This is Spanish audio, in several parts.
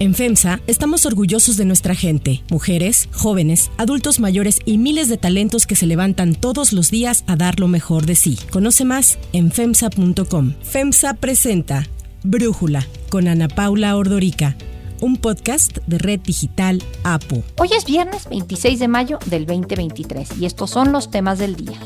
En FEMSA estamos orgullosos de nuestra gente, mujeres, jóvenes, adultos mayores y miles de talentos que se levantan todos los días a dar lo mejor de sí. Conoce más en FEMSA.com. FEMSA presenta Brújula con Ana Paula Ordorica un podcast de Red Digital APO. Hoy es viernes 26 de mayo del 2023 y estos son los temas del día.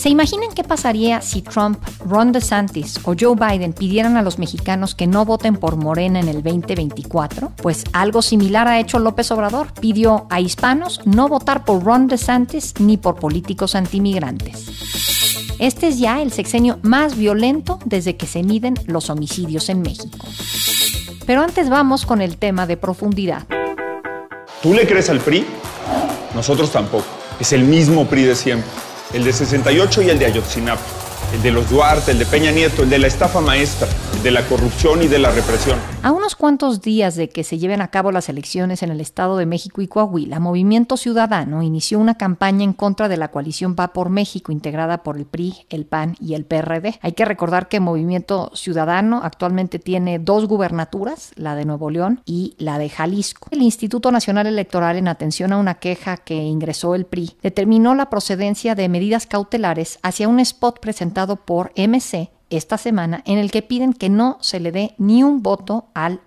¿Se imaginan qué pasaría si Trump, Ron DeSantis o Joe Biden pidieran a los mexicanos que no voten por Morena en el 2024? Pues algo similar ha hecho López Obrador. Pidió a hispanos no votar por Ron DeSantis ni por políticos antimigrantes. Este es ya el sexenio más violento desde que se miden los homicidios en México. Pero antes vamos con el tema de profundidad. ¿Tú le crees al PRI? Nosotros tampoco. Es el mismo PRI de siempre. El de 68 y el de Ayotzinapa. El de los Duarte, el de Peña Nieto, el de la estafa maestra de la corrupción y de la represión. A unos cuantos días de que se lleven a cabo las elecciones en el Estado de México y Coahuila, Movimiento Ciudadano inició una campaña en contra de la coalición Va por México, integrada por el PRI, el PAN y el PRD. Hay que recordar que Movimiento Ciudadano actualmente tiene dos gubernaturas, la de Nuevo León y la de Jalisco. El Instituto Nacional Electoral, en atención a una queja que ingresó el PRI, determinó la procedencia de medidas cautelares hacia un spot presentado por MC esta semana en el que piden que no se le dé ni un voto al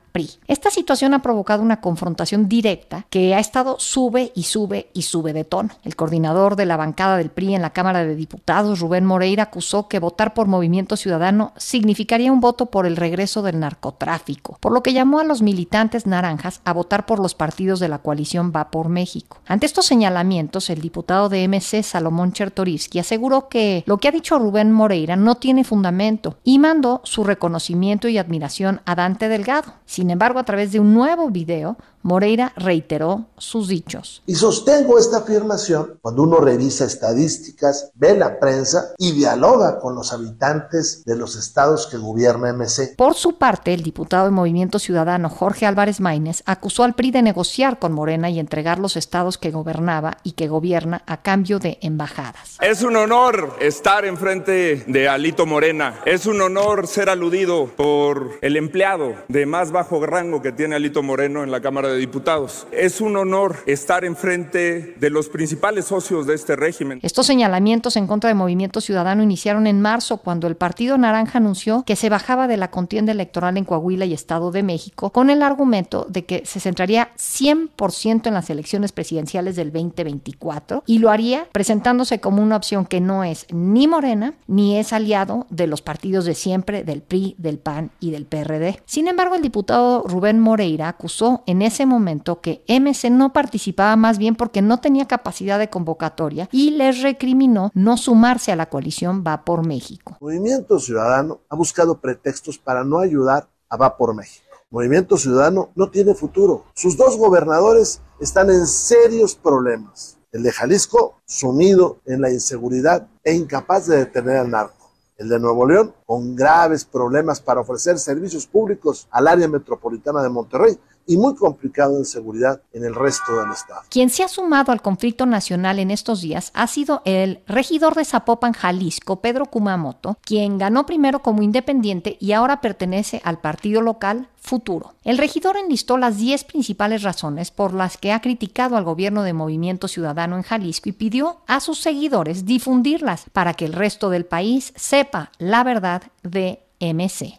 esta situación ha provocado una confrontación directa que ha estado sube y sube y sube de tono. El coordinador de la bancada del PRI en la Cámara de Diputados, Rubén Moreira, acusó que votar por Movimiento Ciudadano significaría un voto por el regreso del narcotráfico, por lo que llamó a los militantes naranjas a votar por los partidos de la coalición Va por México. Ante estos señalamientos, el diputado de MC, Salomón Chertorivsky, aseguró que lo que ha dicho Rubén Moreira no tiene fundamento y mandó su reconocimiento y admiración a Dante Delgado. Sin embargo, a través de un nuevo video, Moreira reiteró sus dichos. Y sostengo esta afirmación cuando uno revisa estadísticas, ve la prensa y dialoga con los habitantes de los estados que gobierna MC. Por su parte, el diputado de Movimiento Ciudadano Jorge Álvarez Maínez acusó al PRI de negociar con Morena y entregar los estados que gobernaba y que gobierna a cambio de embajadas. Es un honor estar enfrente de Alito Morena. Es un honor ser aludido por el empleado de más bajo rango que tiene Alito Moreno en la Cámara de Diputados. Es un honor estar enfrente de los principales socios de este régimen. Estos señalamientos en contra del Movimiento Ciudadano iniciaron en marzo cuando el Partido Naranja anunció que se bajaba de la contienda electoral en Coahuila y Estado de México con el argumento de que se centraría 100% en las elecciones presidenciales del 2024 y lo haría presentándose como una opción que no es ni Morena ni es aliado de los partidos de siempre del PRI, del PAN y del PRD. Sin embargo, el diputado Rubén Moreira acusó en ese momento que MC no participaba más bien porque no tenía capacidad de convocatoria y les recriminó no sumarse a la coalición Va por México. Movimiento Ciudadano ha buscado pretextos para no ayudar a Va por México. Movimiento Ciudadano no tiene futuro. Sus dos gobernadores están en serios problemas. El de Jalisco, sumido en la inseguridad e incapaz de detener al narco el de Nuevo León, con graves problemas para ofrecer servicios públicos al área metropolitana de Monterrey y muy complicado en seguridad en el resto del estado. Quien se ha sumado al conflicto nacional en estos días ha sido el regidor de Zapopan, Jalisco, Pedro Kumamoto, quien ganó primero como independiente y ahora pertenece al partido local Futuro. El regidor enlistó las 10 principales razones por las que ha criticado al gobierno de Movimiento Ciudadano en Jalisco y pidió a sus seguidores difundirlas para que el resto del país sepa la verdad de MC.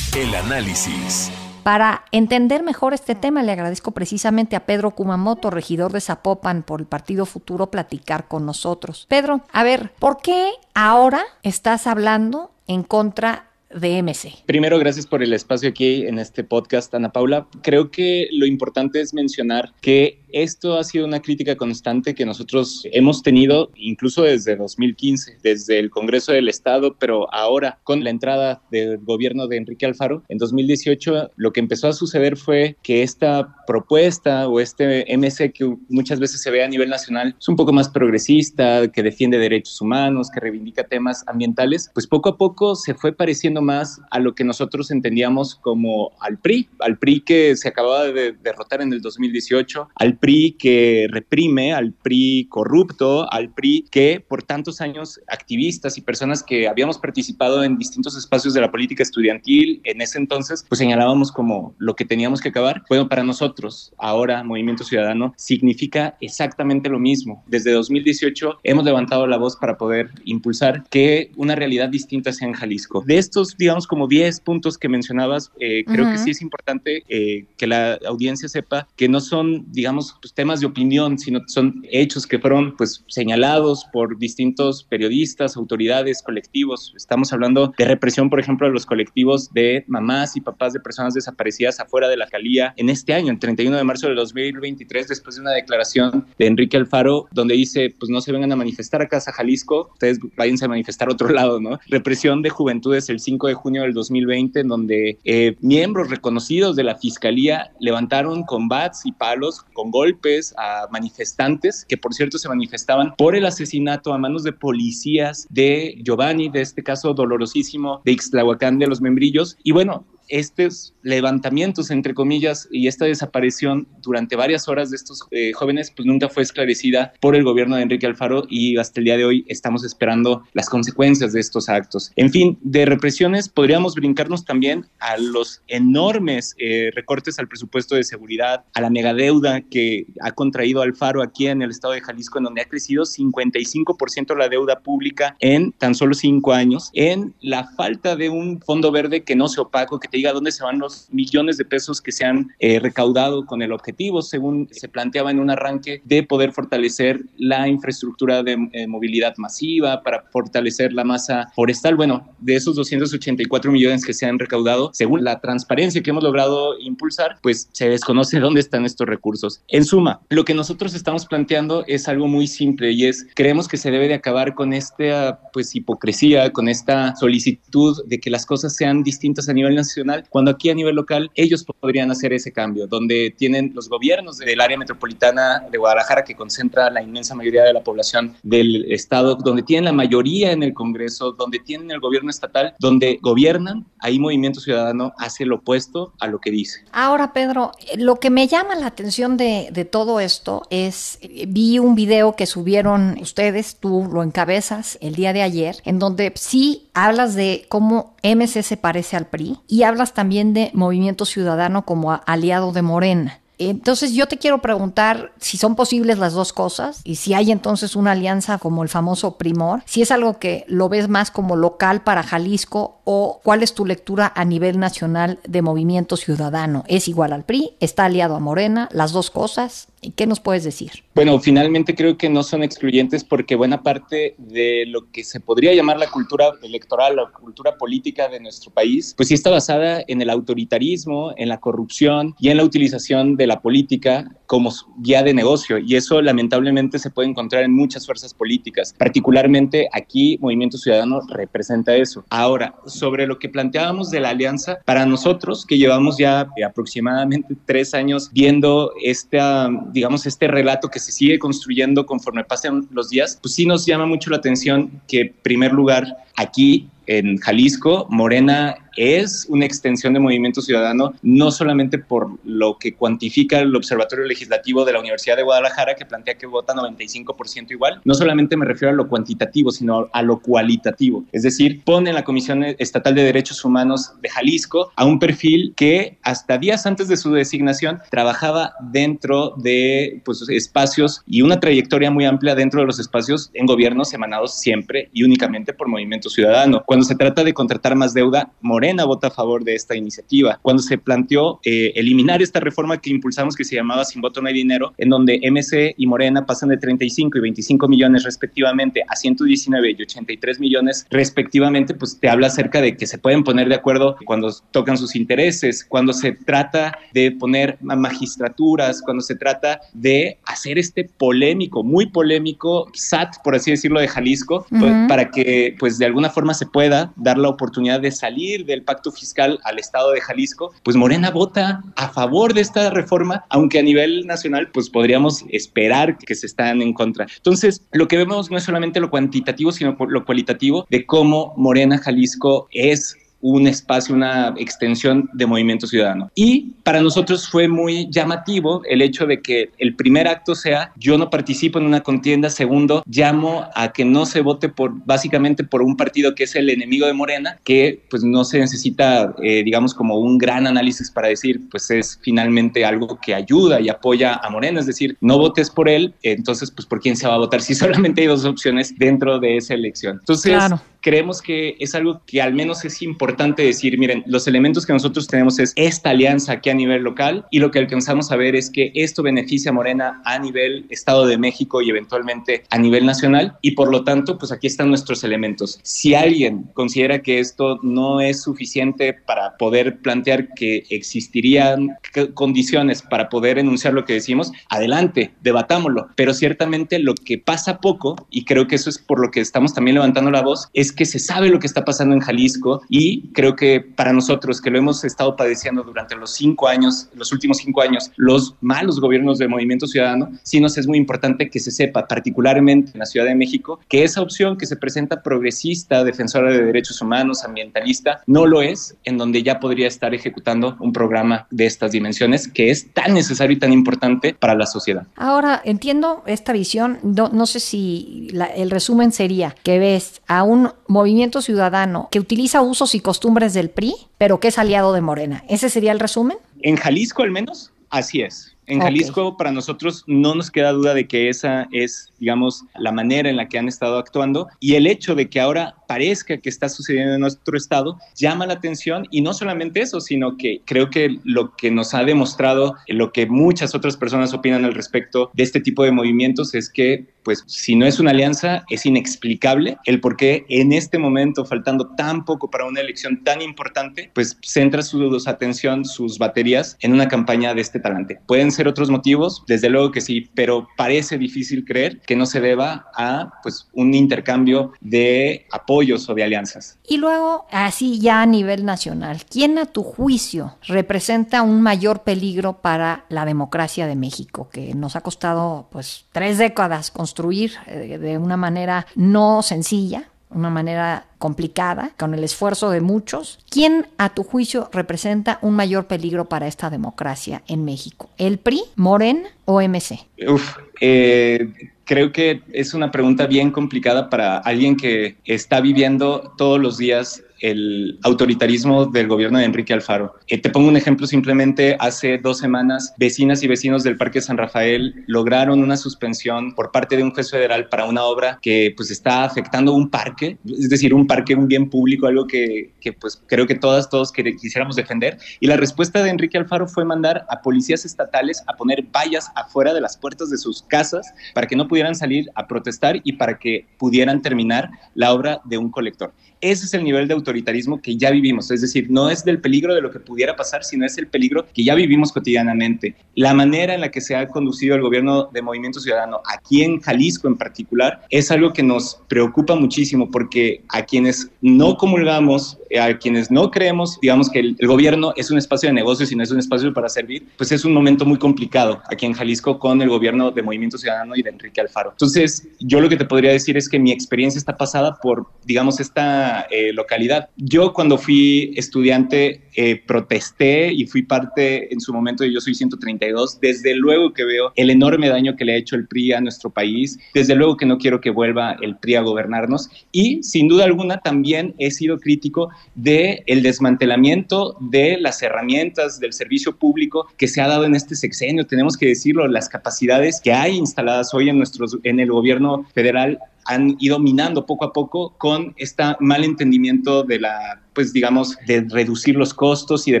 El análisis. Para entender mejor este tema, le agradezco precisamente a Pedro Kumamoto, regidor de Zapopan por el Partido Futuro, platicar con nosotros. Pedro, a ver, ¿por qué ahora estás hablando en contra de MC. Primero, gracias por el espacio aquí en este podcast, Ana Paula. Creo que lo importante es mencionar que esto ha sido una crítica constante que nosotros hemos tenido incluso desde 2015, desde el Congreso del Estado, pero ahora con la entrada del gobierno de Enrique Alfaro, en 2018 lo que empezó a suceder fue que esta propuesta o este MC que muchas veces se ve a nivel nacional es un poco más progresista, que defiende derechos humanos, que reivindica temas ambientales, pues poco a poco se fue pareciendo más a lo que nosotros entendíamos como al PRI, al PRI que se acababa de derrotar en el 2018, al PRI que reprime, al PRI corrupto, al PRI que por tantos años activistas y personas que habíamos participado en distintos espacios de la política estudiantil en ese entonces, pues señalábamos como lo que teníamos que acabar. Bueno, para nosotros, ahora Movimiento Ciudadano significa exactamente lo mismo. Desde 2018 hemos levantado la voz para poder impulsar que una realidad distinta sea en Jalisco. De estos, digamos, como 10 puntos que mencionabas, eh, creo que sí es importante eh, que la audiencia sepa que no son, digamos, pues, temas de opinión, sino son hechos que fueron pues señalados por distintos periodistas, autoridades, colectivos. Estamos hablando de represión, por ejemplo, de los colectivos de mamás y papás de personas desaparecidas afuera de la calía en este año, el 31 de marzo de 2023, después de una declaración de Enrique Alfaro, donde dice, pues no se vengan a manifestar a Casa Jalisco, ustedes váyanse a manifestar a otro lado, ¿no? Represión de juventudes el 5 de junio del 2020, en donde eh, miembros reconocidos de la Fiscalía levantaron con bats y palos, con golpes a manifestantes, que por cierto se manifestaban por el asesinato a manos de policías de Giovanni, de este caso dolorosísimo de Ixtlahuacán de los Membrillos. Y bueno, estos levantamientos, entre comillas, y esta desaparición durante varias horas de estos eh, jóvenes, pues nunca fue esclarecida por el gobierno de Enrique Alfaro y hasta el día de hoy estamos esperando las consecuencias de estos actos. En fin, de represiones podríamos brincarnos también a los enormes eh, recortes al presupuesto de seguridad, a la megadeuda que ha contraído Alfaro aquí en el estado de Jalisco, en donde ha crecido 55% la deuda pública en tan solo cinco años, en la falta de un fondo verde que no se opaco, que te diga dónde se van los millones de pesos que se han eh, recaudado con el objetivo, según se planteaba en un arranque, de poder fortalecer la infraestructura de eh, movilidad masiva, para fortalecer la masa forestal. Bueno, de esos 284 millones que se han recaudado, según la transparencia que hemos logrado impulsar, pues se desconoce dónde están estos recursos. En suma, lo que nosotros estamos planteando es algo muy simple y es, creemos que se debe de acabar con esta pues hipocresía, con esta solicitud de que las cosas sean distintas a nivel nacional cuando aquí a nivel local ellos podrían hacer ese cambio, donde tienen los gobiernos del área metropolitana de Guadalajara que concentra la inmensa mayoría de la población del estado, donde tienen la mayoría en el Congreso, donde tienen el gobierno estatal, donde gobiernan, ahí Movimiento Ciudadano hace lo opuesto a lo que dice. Ahora, Pedro, lo que me llama la atención de, de todo esto es, vi un video que subieron ustedes, tú lo encabezas el día de ayer, en donde sí hablas de cómo MC se parece al PRI y hablas también de Movimiento Ciudadano como aliado de Morena. Entonces yo te quiero preguntar si son posibles las dos cosas y si hay entonces una alianza como el famoso Primor, si es algo que lo ves más como local para Jalisco o cuál es tu lectura a nivel nacional de Movimiento Ciudadano. ¿Es igual al PRI? ¿Está aliado a Morena? ¿Las dos cosas? ¿Y qué nos puedes decir? Bueno, finalmente creo que no son excluyentes porque buena parte de lo que se podría llamar la cultura electoral, la cultura política de nuestro país, pues sí está basada en el autoritarismo, en la corrupción y en la utilización de la política como guía de negocio. Y eso lamentablemente se puede encontrar en muchas fuerzas políticas. Particularmente aquí Movimiento Ciudadano representa eso. Ahora, sobre lo que planteábamos de la alianza, para nosotros que llevamos ya aproximadamente tres años viendo esta digamos, este relato que se sigue construyendo conforme pasan los días, pues sí nos llama mucho la atención que, en primer lugar, aquí en Jalisco, Morena es una extensión de Movimiento Ciudadano, no solamente por lo que cuantifica el Observatorio Legislativo de la Universidad de Guadalajara, que plantea que vota 95% igual, no solamente me refiero a lo cuantitativo, sino a lo cualitativo. Es decir, pone en la Comisión Estatal de Derechos Humanos de Jalisco a un perfil que hasta días antes de su designación trabajaba dentro de pues, espacios y una trayectoria muy amplia dentro de los espacios en gobiernos emanados siempre y únicamente por Movimiento Ciudadano. Se trata de contratar más deuda, Morena vota a favor de esta iniciativa. Cuando se planteó eh, eliminar esta reforma que impulsamos que se llamaba Sin voto no hay dinero, en donde MC y Morena pasan de 35 y 25 millones respectivamente a 119 y 83 millones respectivamente, pues te habla acerca de que se pueden poner de acuerdo cuando tocan sus intereses, cuando se trata de poner magistraturas, cuando se trata de hacer este polémico, muy polémico SAT, por así decirlo, de Jalisco, pues, para que pues de alguna forma se pueda dar la oportunidad de salir del pacto fiscal al estado de Jalisco, pues Morena vota a favor de esta reforma, aunque a nivel nacional pues podríamos esperar que se están en contra. Entonces, lo que vemos no es solamente lo cuantitativo, sino lo cualitativo de cómo Morena Jalisco es un espacio, una extensión de Movimiento Ciudadano. Y para nosotros fue muy llamativo el hecho de que el primer acto sea yo no participo en una contienda, segundo, llamo a que no se vote por básicamente por un partido que es el enemigo de Morena, que pues no se necesita, eh, digamos, como un gran análisis para decir, pues es finalmente algo que ayuda y apoya a Morena, es decir, no votes por él, entonces pues por quién se va a votar si solamente hay dos opciones dentro de esa elección. Claro creemos que es algo que al menos es importante decir, miren, los elementos que nosotros tenemos es esta alianza aquí a nivel local y lo que alcanzamos a ver es que esto beneficia a Morena a nivel Estado de México y eventualmente a nivel nacional y por lo tanto, pues aquí están nuestros elementos. Si alguien considera que esto no es suficiente para poder plantear que existirían condiciones para poder enunciar lo que decimos, adelante, debatámoslo, pero ciertamente lo que pasa poco y creo que eso es por lo que estamos también levantando la voz es que se sabe lo que está pasando en Jalisco y creo que para nosotros que lo hemos estado padeciendo durante los cinco años, los últimos cinco años, los malos gobiernos del Movimiento Ciudadano, sí nos es muy importante que se sepa, particularmente en la Ciudad de México, que esa opción que se presenta progresista, defensora de derechos humanos, ambientalista, no lo es, en donde ya podría estar ejecutando un programa de estas dimensiones que es tan necesario y tan importante para la sociedad. Ahora, entiendo esta visión, no, no sé si el resumen sería que ves a un movimiento ciudadano que utiliza usos y costumbres del PRI, pero que es aliado de Morena. ¿Ese sería el resumen? En Jalisco al menos, así es. En Jalisco, para nosotros no nos queda duda de que esa es, digamos, la manera en la que han estado actuando y el hecho de que ahora parezca que está sucediendo en nuestro estado llama la atención y no solamente eso, sino que creo que lo que nos ha demostrado, lo que muchas otras personas opinan al respecto de este tipo de movimientos es que, pues, si no es una alianza, es inexplicable el por qué en este momento, faltando tan poco para una elección tan importante, pues centra su atención, sus baterías en una campaña de este talante. Pueden otros motivos, desde luego que sí, pero parece difícil creer que no se deba a, pues, un intercambio de apoyo o de alianzas. Y luego, así ya a nivel nacional, ¿quién a tu juicio representa un mayor peligro para la democracia de México, que nos ha costado pues tres décadas construir eh, de una manera no sencilla? una manera complicada, con el esfuerzo de muchos. ¿Quién, a tu juicio, representa un mayor peligro para esta democracia en México? ¿El PRI, Moren o MC? Uf, eh, creo que es una pregunta bien complicada para alguien que está viviendo todos los días el autoritarismo del gobierno de Enrique Alfaro. Eh, te pongo un ejemplo simplemente, hace dos semanas, vecinas y vecinos del Parque San Rafael lograron una suspensión por parte de un juez federal para una obra que pues está afectando un parque, es decir, un parque, un bien público, algo que, que pues creo que todas, todos quisiéramos defender. Y la respuesta de Enrique Alfaro fue mandar a policías estatales a poner vallas afuera de las puertas de sus casas para que no pudieran salir a protestar y para que pudieran terminar la obra de un colector. Ese es el nivel de autoritarismo que ya vivimos, es decir, no es del peligro de lo que pudiera pasar, sino es el peligro que ya vivimos cotidianamente. La manera en la que se ha conducido el gobierno de Movimiento Ciudadano, aquí en Jalisco en particular, es algo que nos preocupa muchísimo porque a quienes no comulgamos, a quienes no creemos, digamos que el, gobierno es un espacio de negocios y no es un espacio para servir, pues es un momento muy complicado aquí en Jalisco con el gobierno de Movimiento Ciudadano y de Enrique Alfaro. Entonces, yo lo que te podría decir es que mi experiencia está pasada por, digamos, esta eh, localidad. Yo cuando fui estudiante eh, protesté y fui parte en su momento de Yo Soy 132. Desde luego que veo el enorme daño que le ha hecho el PRI a nuestro país. Desde luego que no quiero que vuelva el PRI a gobernarnos. Y sin duda alguna también he sido crítico del el desmantelamiento de las herramientas del servicio público que se ha dado en este sexenio. Tenemos que decirlo, las capacidades que hay instaladas hoy en, nuestros, en el gobierno federal han ido minando poco a poco con este mal entendimiento de la pues digamos, de reducir los costos y de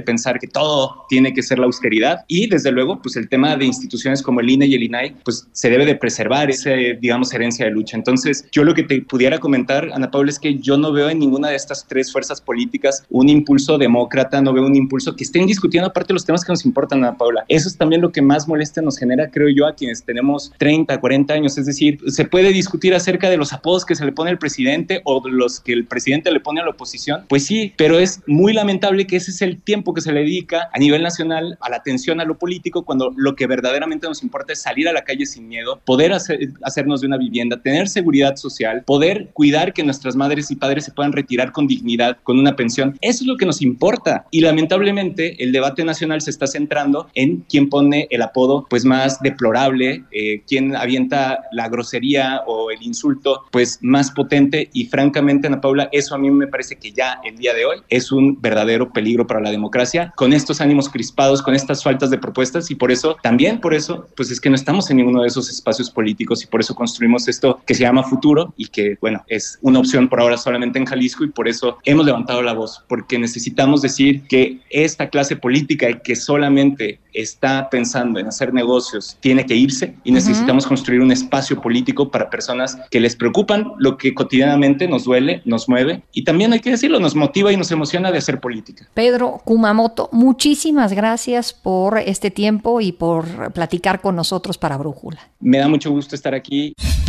pensar que todo tiene que ser la austeridad. Y desde luego, pues el tema de instituciones como el INE y el INAI, pues se debe de preservar esa, digamos, herencia de lucha. Entonces, yo lo que te pudiera comentar, Ana Paula, es que yo no veo en ninguna de estas tres fuerzas políticas un impulso demócrata, no veo un impulso que estén discutiendo aparte los temas que nos importan, Ana Paula. Eso es también lo que más molesta nos genera, creo yo, a quienes tenemos 30, 40 años. Es decir, se puede discutir acerca de los apodos que se le pone al presidente o los que el presidente le pone a la oposición. Pues sí, pero es muy lamentable que ese es el tiempo que se le dedica a nivel nacional a la atención a lo político cuando lo que verdaderamente nos importa es salir a la calle sin miedo, poder hacernos de una vivienda, tener seguridad social, poder cuidar que nuestras madres y padres se puedan retirar con dignidad, con una pensión. Eso es lo que nos importa. Y lamentablemente el debate nacional se está centrando en quién pone el apodo pues más deplorable, eh, quién avienta la grosería o el insulto pues más potente y francamente Ana Paula, eso a mí me parece que ya el día de hoy es un verdadero peligro para la democracia con estos ánimos crispados, con estas faltas de propuestas y por eso, también por eso, pues es que no estamos en ninguno de esos espacios políticos y por eso construimos esto que se llama futuro y que, bueno, es una opción por ahora solamente en Jalisco y por eso hemos levantado la voz, porque necesitamos decir que esta clase política que solamente está pensando en hacer negocios tiene que irse y necesitamos construir un espacio político para personas que les preocupan lo que cotidianamente nos duele, nos mueve y también hay que decirlo, nos motiva y nos emociona de hacer política. Pedro Kumamoto, muchísimas gracias por este tiempo y por platicar con nosotros para Brújula. Me da mucho gusto estar aquí.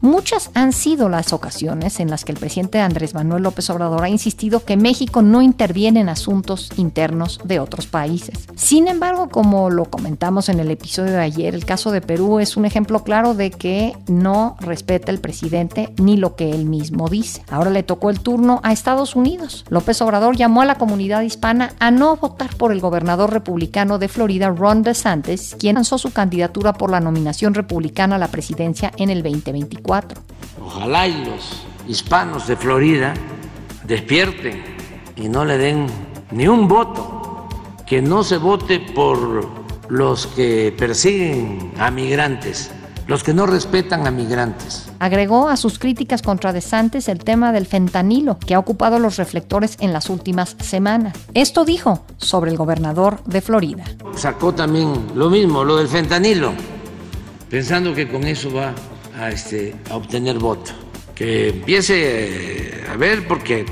Muchas han sido las ocasiones en las que el presidente Andrés Manuel López Obrador ha insistido que México no interviene en asuntos internos de otros países. Sin embargo, como lo comentamos en el episodio de ayer, el caso de Perú es un ejemplo claro de que no respeta el presidente ni lo que él mismo dice. Ahora le tocó el turno a Estados Unidos. López Obrador llamó a la comunidad hispana a no votar por el gobernador republicano de Florida, Ron DeSantis, quien lanzó su candidatura por la nominación republicana a la presidencia en el 2024. Ojalá y los hispanos de Florida despierten y no le den ni un voto, que no se vote por los que persiguen a migrantes, los que no respetan a migrantes. Agregó a sus críticas contra DeSantis el tema del fentanilo, que ha ocupado los reflectores en las últimas semanas. Esto dijo sobre el gobernador de Florida. Sacó también lo mismo, lo del fentanilo, pensando que con eso va a, este, a obtener voto. Que empiece a ver porque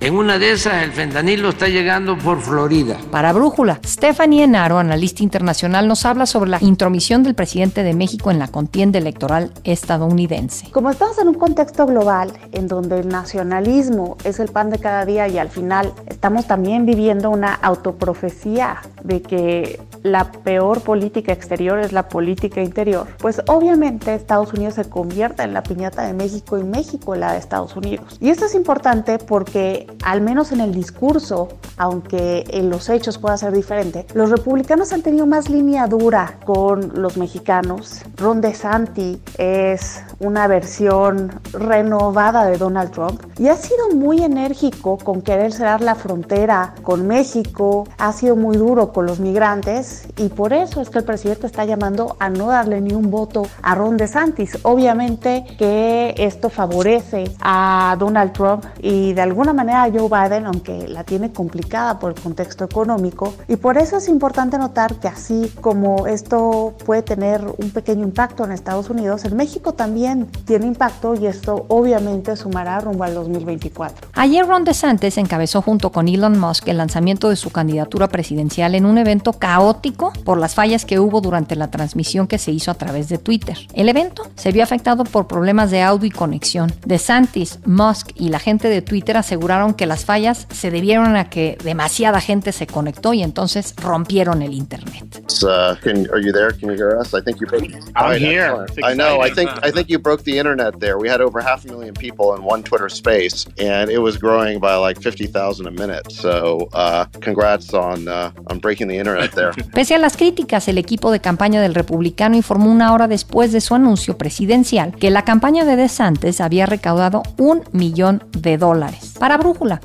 en una de esas, el fentanilo está llegando por Florida. Para Brújula, Stephanie Enaro, analista internacional, nos habla sobre la intromisión del presidente de México en la contienda electoral estadounidense. Como estamos en un contexto global en donde el nacionalismo es el pan de cada día y al final estamos también viviendo una autoprofecía de que la peor política exterior es la política interior, pues obviamente Estados Unidos se convierte en la piñata de México y México la de Estados Unidos. Y esto es importante porque al menos en el discurso, aunque en los hechos pueda ser diferente, los republicanos han tenido más línea dura con los mexicanos. Ron DeSantis es una versión renovada de Donald Trump y ha sido muy enérgico con querer cerrar la frontera con México, ha sido muy duro con los migrantes y por eso es que el presidente está llamando a no darle ni un voto a Ron DeSantis. Obviamente que esto favorece a Donald Trump y de alguna manera a Joe Biden, aunque la tiene complicada por el contexto económico. Y por eso es importante notar que así como esto puede tener un pequeño impacto en Estados Unidos, en México también tiene impacto y esto obviamente sumará rumbo al 2024. Ayer Ron DeSantis encabezó junto con Elon Musk el lanzamiento de su candidatura presidencial en un evento caótico por las fallas que hubo durante la transmisión que se hizo a través de Twitter. El evento se vio afectado por problemas de audio y conexión. DeSantis, Musk y la gente de Twitter aseguraron que las fallas se debieron a que demasiada gente se conectó y entonces rompieron el internet. Uh, can, are you there? Can you hear us? I think you broke. I'm right, here. I know. I think I think you broke the internet there. We had over half a million people in one Twitter space, and it was growing by like 50,000 a minute. So, uh, congrats on uh, on breaking the internet there. Pese a las críticas, el equipo de campaña del republicano informó una hora después de su anuncio presidencial que la campaña de DeSantis había recaudado un millón de dólares. Para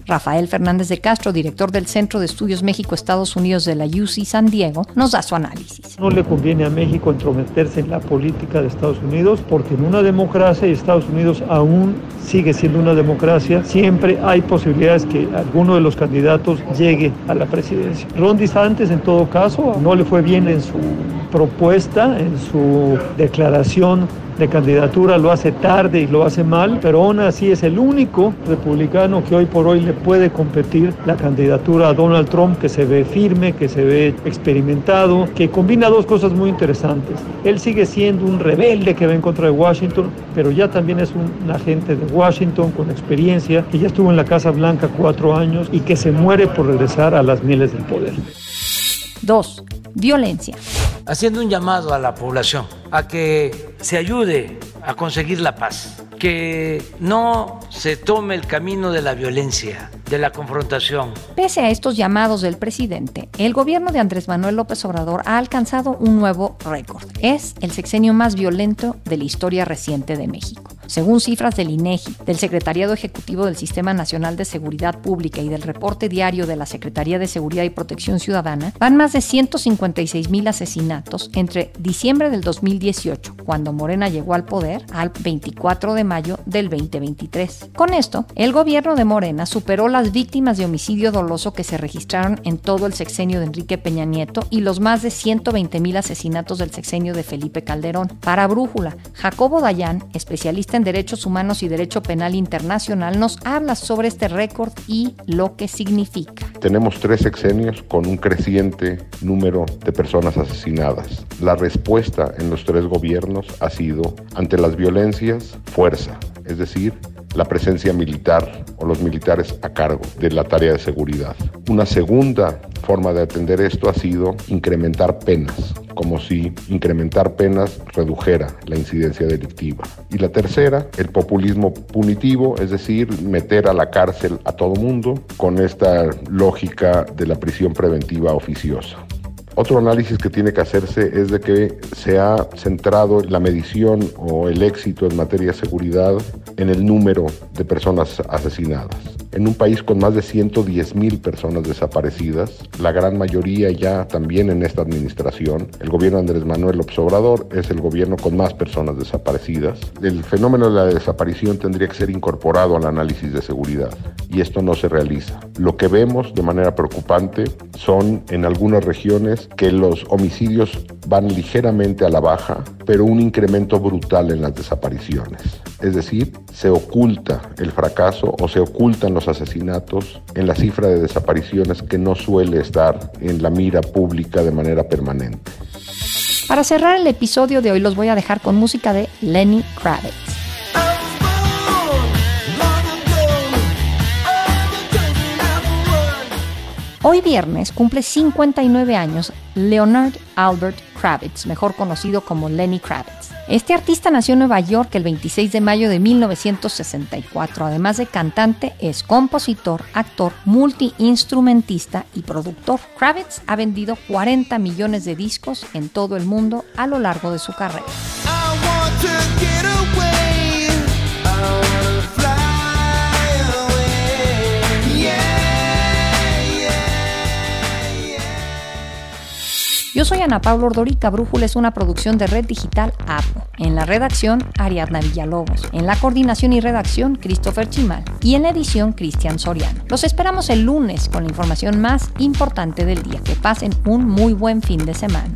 Rafael Fernández de Castro, director del Centro de Estudios México-Estados Unidos de la UC San Diego, nos da su análisis. No le conviene a México entrometerse en la política de Estados Unidos porque en una democracia y Estados Unidos aún sigue siendo una democracia, siempre hay posibilidades que alguno de los candidatos llegue a la presidencia. Ron DeSantis en todo caso no le fue bien en su propuesta, en su declaración de candidatura, lo hace tarde y lo hace mal, pero aún así es el único republicano que hoy por hoy le puede competir la candidatura a Donald Trump, que se ve firme, que se ve experimentado, que combina dos cosas muy interesantes. Él sigue siendo un rebelde que va en contra de Washington, pero ya también es un agente de Washington con experiencia, que ya estuvo en la Casa Blanca cuatro años y que se muere por regresar a las mieles del poder. 2. Violencia haciendo un llamado a la población a que se ayude a conseguir la paz, que no se tome el camino de la violencia, de la confrontación. Pese a estos llamados del presidente, el gobierno de Andrés Manuel López Obrador ha alcanzado un nuevo récord. Es el sexenio más violento de la historia reciente de México. Según cifras del INEGI, del Secretariado Ejecutivo del Sistema Nacional de Seguridad Pública y del reporte diario de la Secretaría de Seguridad y Protección Ciudadana, van más de 156 mil asesinatos entre diciembre del 2018, cuando Morena llegó al poder, al 24 de mayo del 2023. Con esto, el gobierno de Morena superó las víctimas de homicidio doloso que se registraron en todo el sexenio de Enrique Peña Nieto y los más de 120 mil asesinatos del sexenio de Felipe Calderón. Para Brújula, Jacobo Dayan, especialista en Derechos Humanos y Derecho Penal Internacional, nos habla sobre este récord y lo que significa. Tenemos tres sexenios con un creciente número de personas asesinadas. La respuesta en los tres gobiernos ha sido, ante las violencias, fuerza, es decir, la presencia militar o los militares a cargo de la tarea de seguridad. Una segunda forma de atender esto ha sido incrementar penas, como si incrementar penas redujera la incidencia delictiva. Y la tercera, el populismo punitivo, es decir, meter a la cárcel a todo mundo con esta lógica de la prisión preventiva oficiosa. Otro análisis que tiene que hacerse es de que se ha centrado la medición o el éxito en materia de seguridad en el número de personas asesinadas. En un país con más de 110 mil personas desaparecidas, la gran mayoría ya también en esta administración, el gobierno de Andrés Manuel López Obrador es el gobierno con más personas desaparecidas. El fenómeno de la desaparición tendría que ser incorporado al análisis de seguridad y esto no se realiza. Lo que vemos de manera preocupante son en algunas regiones que los homicidios van ligeramente a la baja, pero un incremento brutal en las desapariciones. Es decir, se oculta el fracaso o se ocultan asesinatos en la cifra de desapariciones que no suele estar en la mira pública de manera permanente. Para cerrar el episodio de hoy los voy a dejar con música de Lenny Kravitz. Hoy viernes cumple 59 años Leonard Albert Kravitz, mejor conocido como Lenny Kravitz. Este artista nació en Nueva York el 26 de mayo de 1964. Además de cantante, es compositor, actor, multiinstrumentista y productor. Kravitz ha vendido 40 millones de discos en todo el mundo a lo largo de su carrera. Yo soy Ana Paula Ordorica. Brújula es una producción de Red Digital APO. En la redacción, Ariadna Villalobos. En la coordinación y redacción, Christopher Chimal. Y en la edición, Cristian Soriano. Los esperamos el lunes con la información más importante del día. Que pasen un muy buen fin de semana.